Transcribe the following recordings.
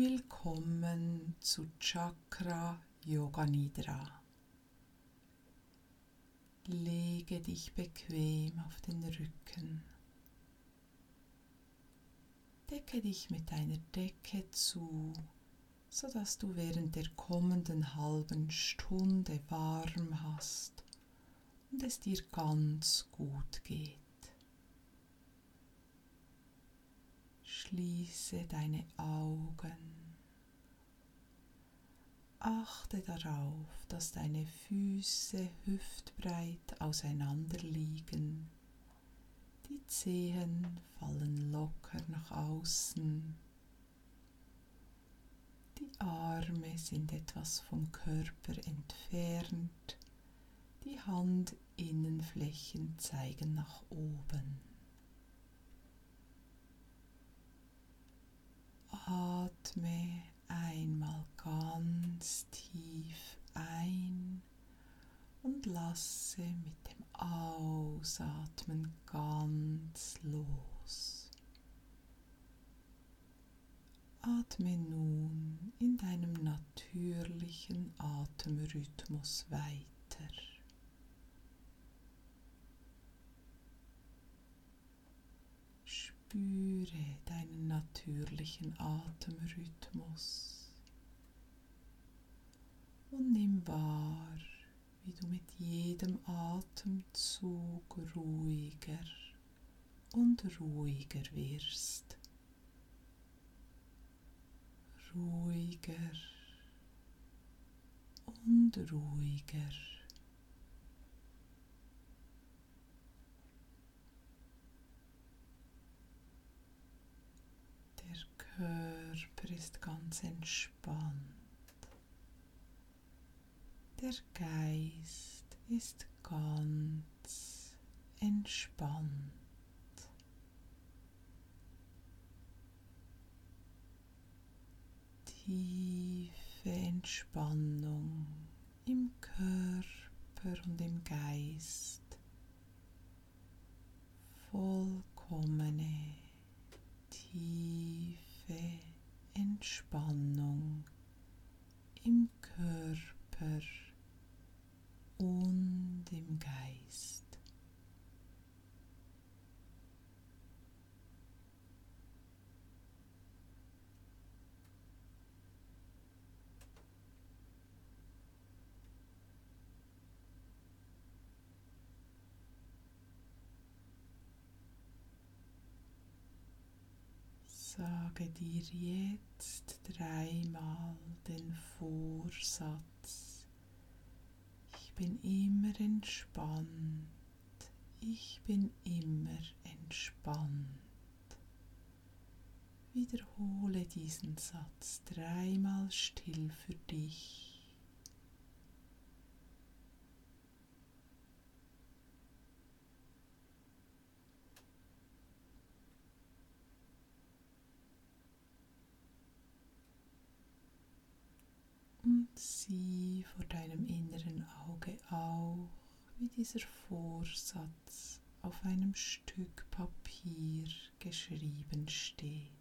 Willkommen zu Chakra Yoga Nidra. Lege dich bequem auf den Rücken. Decke dich mit einer Decke zu, sodass du während der kommenden halben Stunde warm hast und es dir ganz gut geht. Schließe deine Augen. Achte darauf, dass deine Füße hüftbreit auseinander liegen. Die Zehen fallen locker nach außen. Die Arme sind etwas vom Körper entfernt. Die Handinnenflächen zeigen nach oben. Atme einmal ganz tief ein und lasse mit dem Ausatmen ganz los. Atme nun in deinem natürlichen Atemrhythmus weiter. Spüre deinen natürlichen Atemrhythmus und nimm wahr, wie du mit jedem Atemzug ruhiger und ruhiger wirst. Ruhiger und ruhiger. Körper ist ganz entspannt. Der Geist ist ganz entspannt. Tiefe Entspannung im Körper und im Geist. Vollkommene, tiefe Entspannung im Körper und im Geist. Sage dir jetzt dreimal den Vorsatz. Ich bin immer entspannt. Ich bin immer entspannt. Wiederhole diesen Satz dreimal still für dich. Sieh vor deinem inneren Auge auch, wie dieser Vorsatz auf einem Stück Papier geschrieben steht.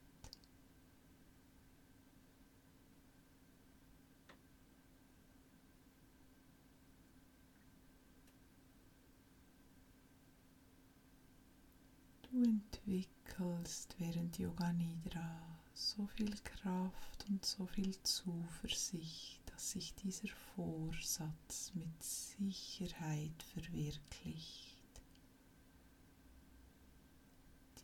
Du entwickelst während Yoga Nidra so viel Kraft und so viel Zuversicht dass sich dieser Vorsatz mit Sicherheit verwirklicht.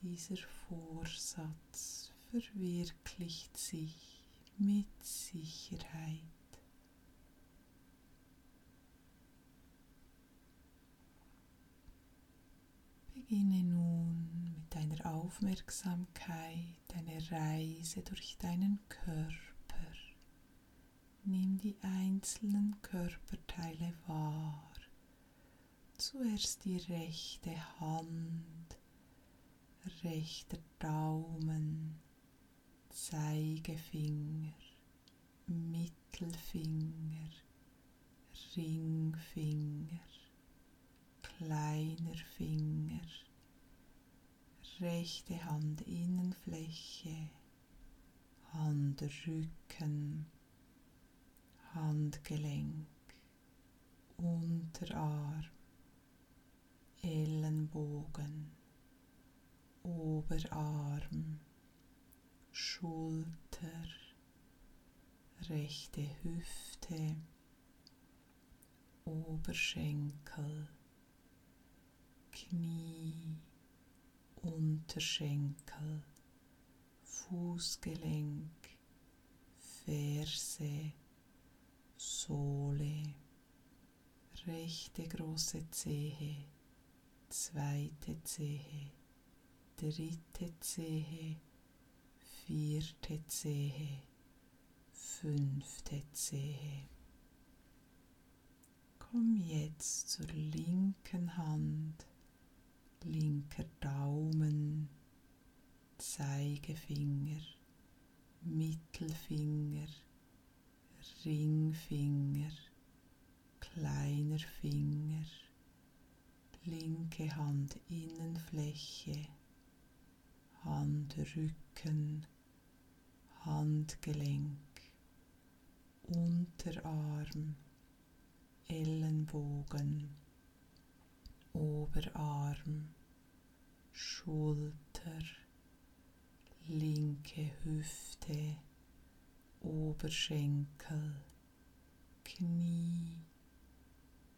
Dieser Vorsatz verwirklicht sich mit Sicherheit. Beginne nun mit deiner Aufmerksamkeit eine Reise durch deinen Körper. Nimm die einzelnen Körperteile wahr. Zuerst die rechte Hand, rechter Daumen, Zeigefinger, Mittelfinger, Ringfinger, kleiner Finger, rechte Handinnenfläche, Hand Handrücken, Handgelenk, Unterarm, Ellenbogen, Oberarm, Schulter, rechte Hüfte, Oberschenkel, Knie, Unterschenkel, Fußgelenk, Ferse, Sohle, rechte große Zehe, zweite Zehe, dritte Zehe, vierte Zehe, fünfte Zehe. Komm jetzt zur linken Hand, linker Daumen, Zeigefinger, Mittelfinger, Ringfinger, kleiner Finger, linke Hand Innenfläche, Handrücken, Handgelenk, Unterarm, Ellenbogen, Oberarm, Schulter, linke Hüfte, Oberschenkel, Knie,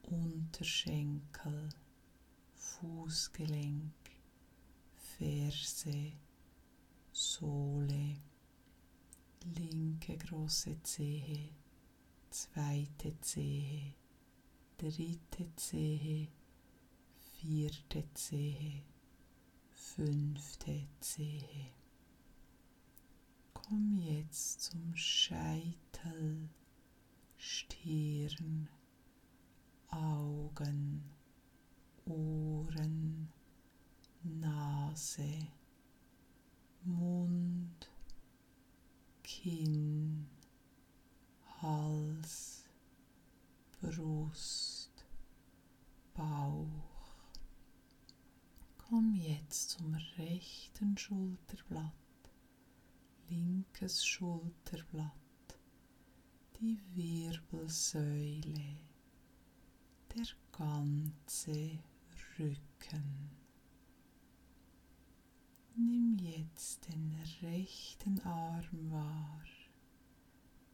Unterschenkel, Fußgelenk, Ferse, Sohle, linke große Zehe, zweite Zehe, dritte Zehe, vierte Zehe, fünfte Zehe. Komm jetzt zum Scheitel, Stirn, Augen, Ohren, Nase, Mund, Kinn, Hals, Brust, Bauch. Komm jetzt zum rechten Schulterblatt, linkes Schulterblatt, die Wirbelsäule, der ganze Rücken. Nimm jetzt den rechten Arm wahr,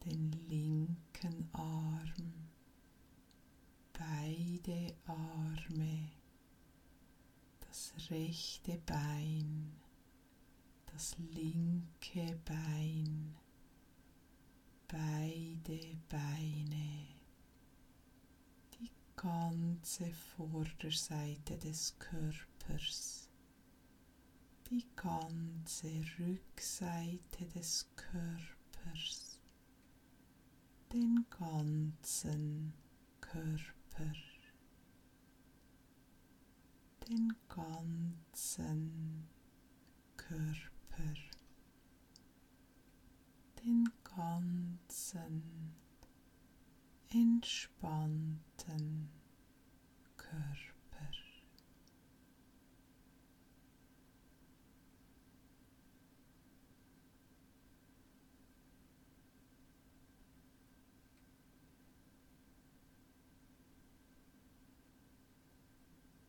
den linken Arm, beide Arme, das rechte Bein, das linke Bein, beide Beine, die ganze Vorderseite des Körpers. Die ganze Rückseite des Körpers, den ganzen Körper, den ganzen Körper, den ganzen entspannten Körper.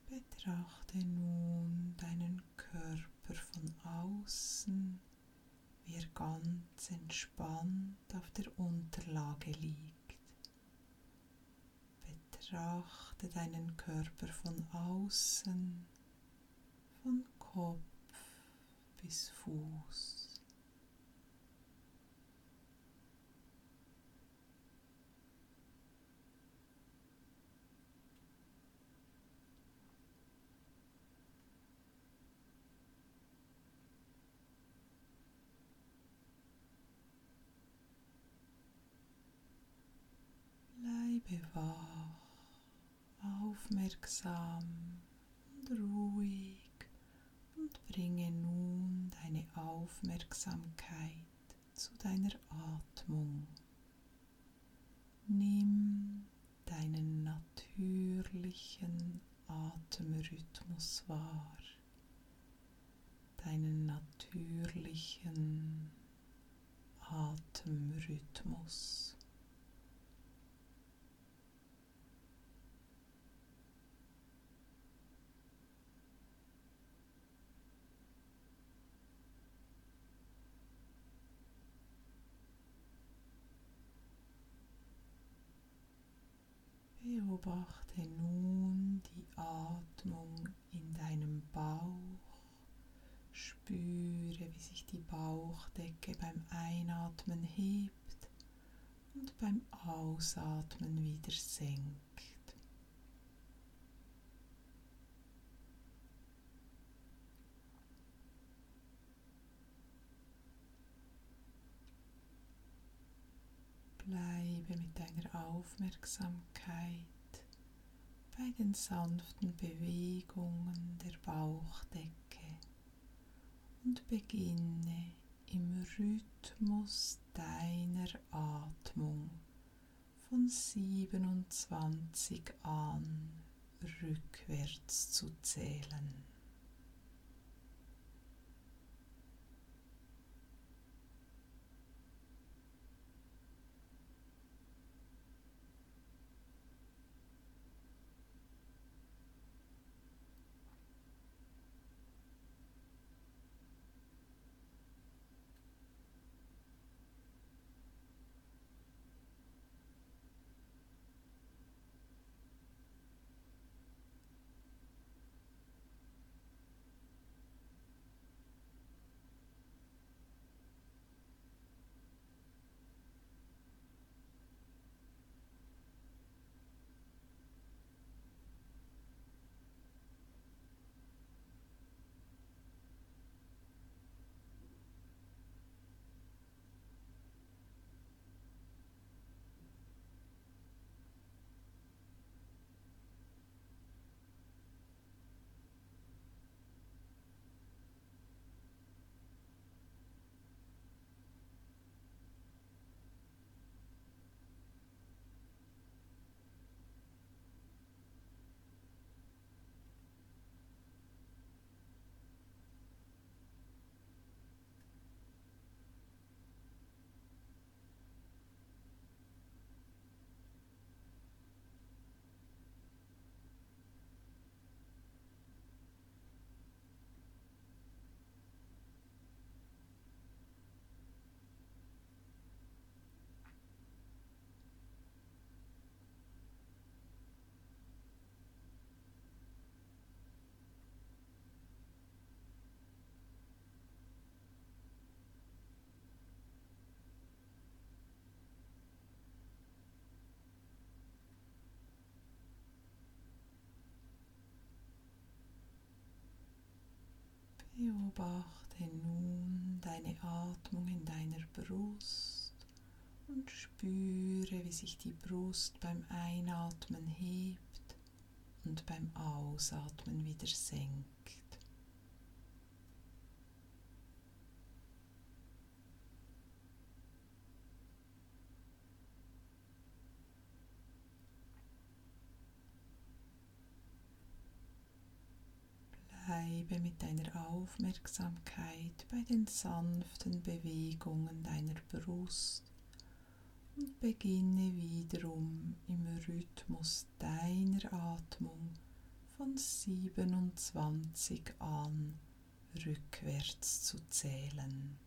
Betrachte nun deinen Körper von außen, wie er ganz entspannt auf der Unterlage liegt. Betrachte deinen Körper von außen, von Kopf bis Fuß. Wach, aufmerksam und ruhig und bringe nun deine Aufmerksamkeit zu deiner Atmung. Nimm deinen natürlichen Atemrhythmus wahr, deinen natürlichen Atemrhythmus. Atemrhythmus. Beobachte nun die Atmung in deinem Bauch. Spüre, wie sich die Bauchdecke beim Einatmen hebt und beim Ausatmen wieder senkt. Bleibe mit deiner Aufmerksamkeit bei den sanften Bewegungen der Bauchdecke und beginne im Rhythmus deiner Atmung von 27 an rückwärts zu zählen. Beobachte nun deine Atmung in deiner Brust und spüre, wie sich die Brust beim Einatmen hebt und beim Ausatmen wieder senkt. Bleibe mit deiner Aufmerksamkeit bei den sanften Bewegungen deiner Brust und beginne wiederum im Rhythmus deiner Atmung von 27 an rückwärts zu zählen.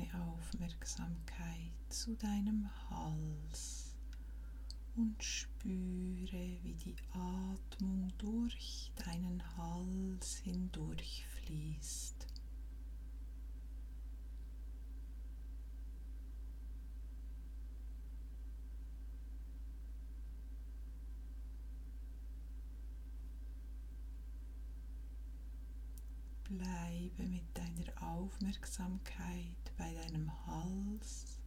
Deine Aufmerksamkeit zu deinem Hals und spüre, wie die Atmung durch deinen Hals hindurch fließt. Bleibe mit deiner Aufmerksamkeit bei deinem Hals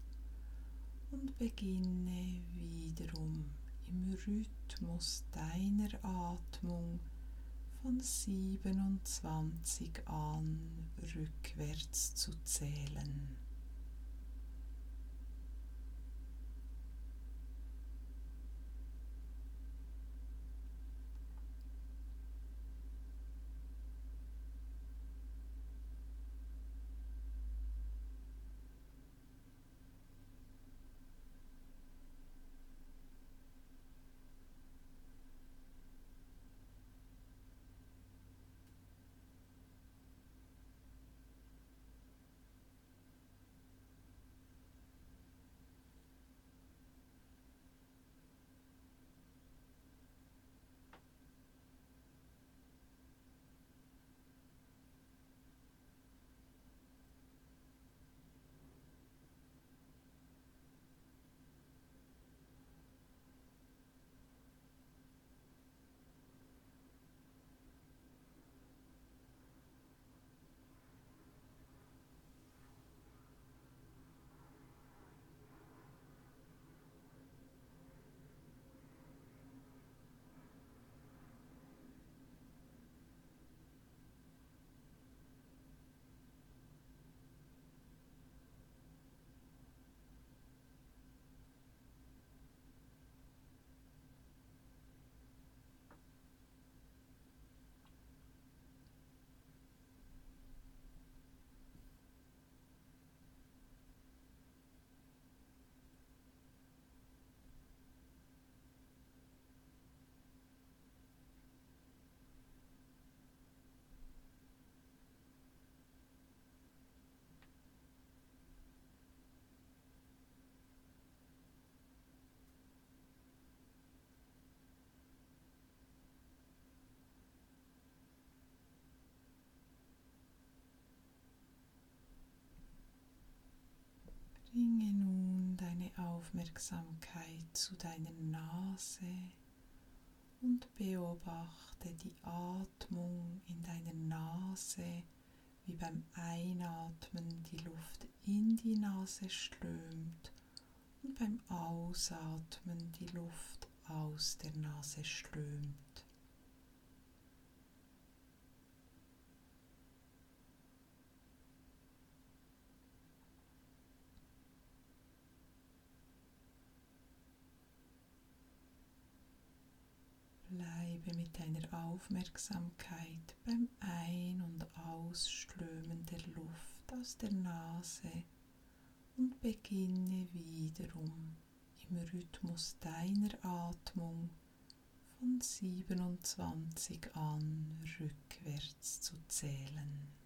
und beginne wiederum im Rhythmus deiner Atmung von 27 an rückwärts zu zählen. Aufmerksamkeit zu deiner Nase und beobachte die Atmung in deiner Nase, wie beim Einatmen die Luft in die Nase strömt und beim Ausatmen die Luft aus der Nase strömt. Bleibe mit deiner Aufmerksamkeit beim Ein- und Ausströmen der Luft aus der Nase und beginne wiederum im Rhythmus deiner Atmung von 27 an rückwärts zu zählen.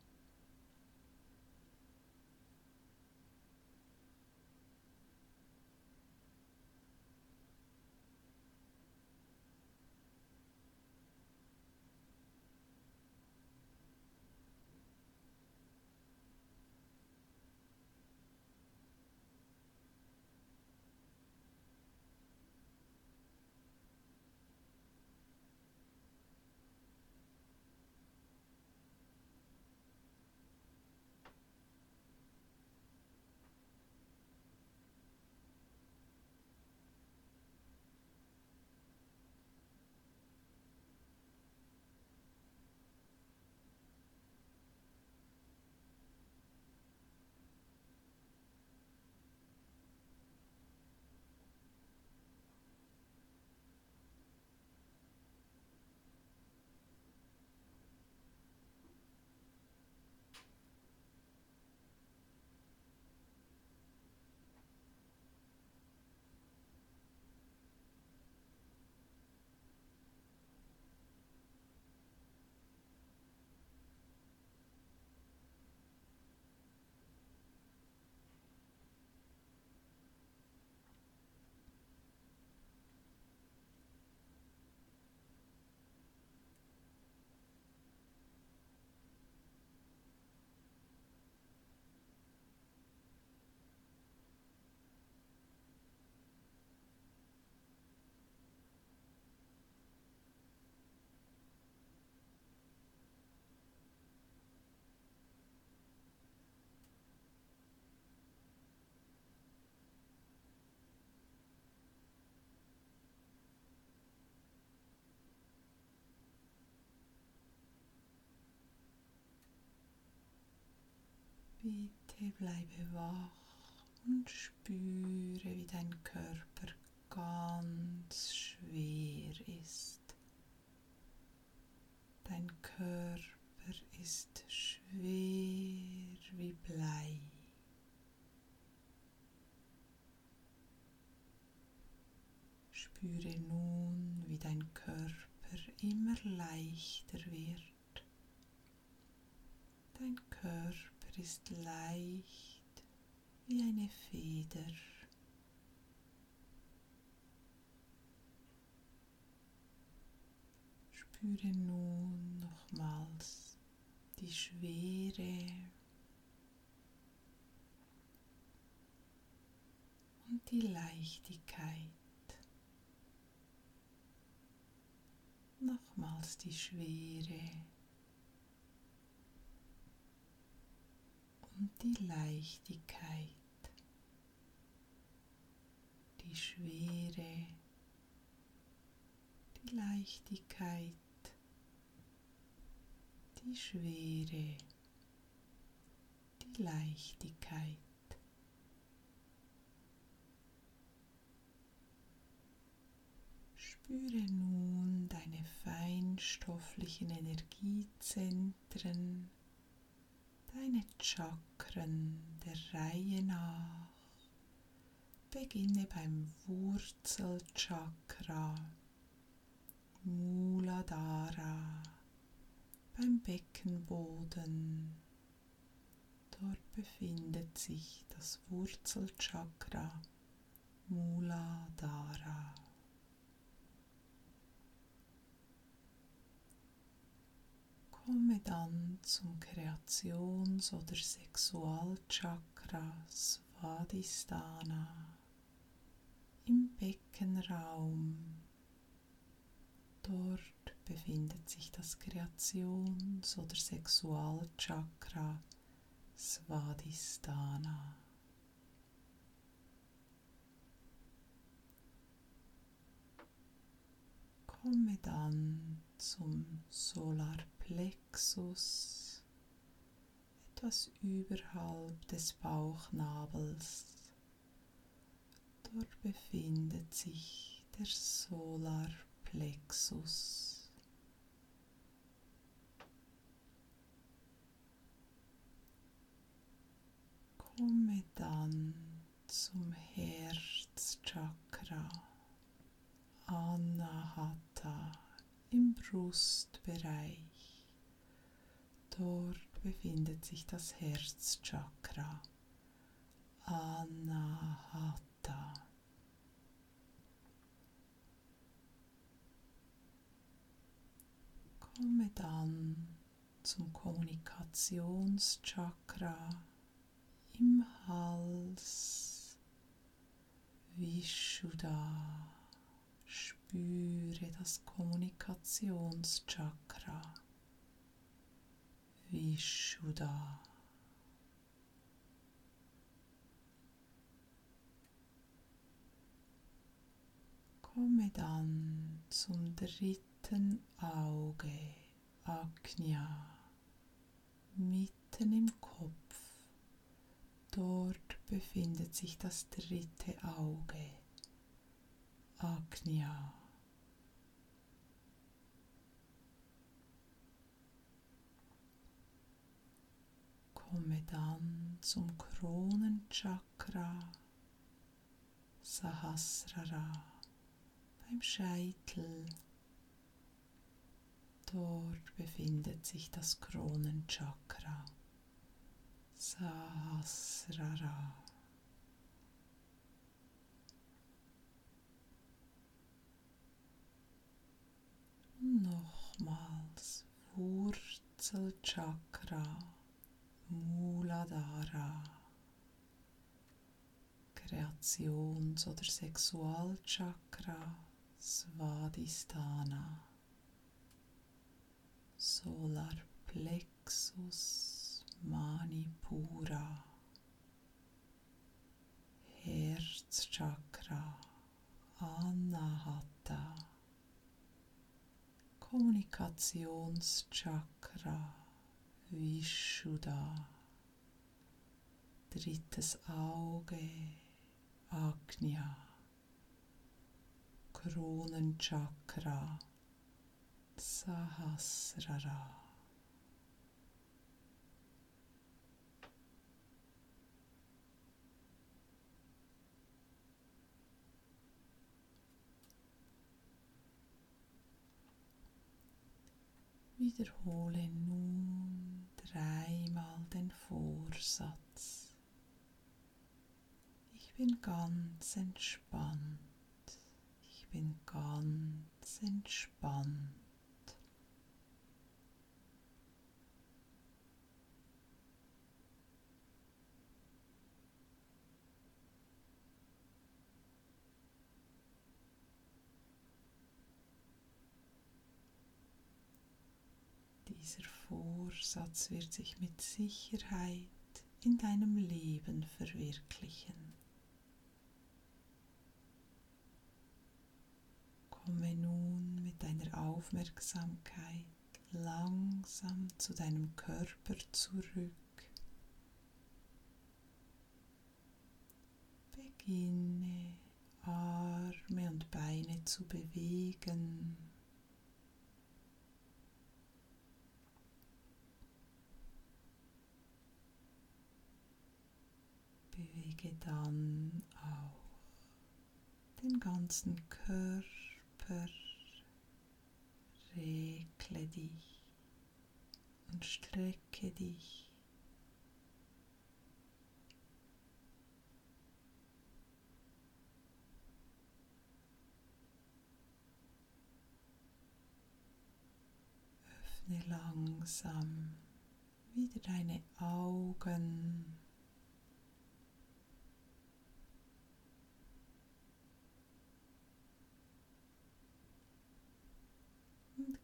Bitte bleibe wach und spüre, wie dein Körper ganz schwer ist. Dein Körper ist schwer wie Blei. Spüre nun, wie dein Körper immer leichter wird. Dein Körper ist leicht wie eine Feder. Spüre nun nochmals die Schwere und die Leichtigkeit. Nochmals die Schwere und die Leichtigkeit. Die Schwere, die Leichtigkeit die Schwere, die Leichtigkeit. Spüre nun deine feinstofflichen Energiezentren, deine Chakren der Reihe nach. Beginne beim Wurzelchakra, Muladhara beim Beckenboden. Dort befindet sich das Wurzelchakra Muladhara. Komme dann zum Kreations- oder Sexualchakra Svadhisthana im Beckenraum. Dort befindet sich das Kreations- oder Sexualchakra Svadhisthana. Komme dann zum Solarplexus, etwas überhalb des Bauchnabels. Dort befindet sich der Solarplexus. Komme dann zum Herzchakra Anahata im Brustbereich. Dort befindet sich das Herzchakra Anahata. Komme dann zum Kommunikationschakra im Hals. Vishuddha. Spüre das Kommunikationschakra. Vishuddha. Komme dann zum dritten Auge, Agnya, mitten im Kopf. Dort befindet sich das dritte Auge, Agnya. Komme dann zum Kronenchakra, Sahasrara, beim Scheitel. Dort befindet sich das Kronenchakra. Sahasrara. Nochmals Wurzelchakra, Muladhara, Kreations- oder Sexualchakra, Svadhisthana, Solarplexus. Manipura, Herzchakra, Anahata, Kommunikationschakra, Vishuddha, drittes Auge, Agnya, Kronenchakra, Sahasrara. Wiederhole Vorsatz. Ich bin ganz entspannt. Ich bin ganz entspannt. Dieser Vorsatz wird sich mit Sicherheit in deinem Leben verwirklichen. Komme nun mit deiner Aufmerksamkeit langsam zu deinem Körper zurück. Beginne Arme und Beine zu bewegen. Bewege dann auch den ganzen Körper, regle dich und strecke dich. Öffne langsam wieder deine Augen.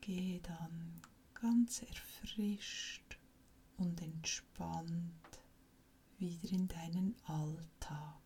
Gehe dann ganz erfrischt und entspannt wieder in deinen Alltag.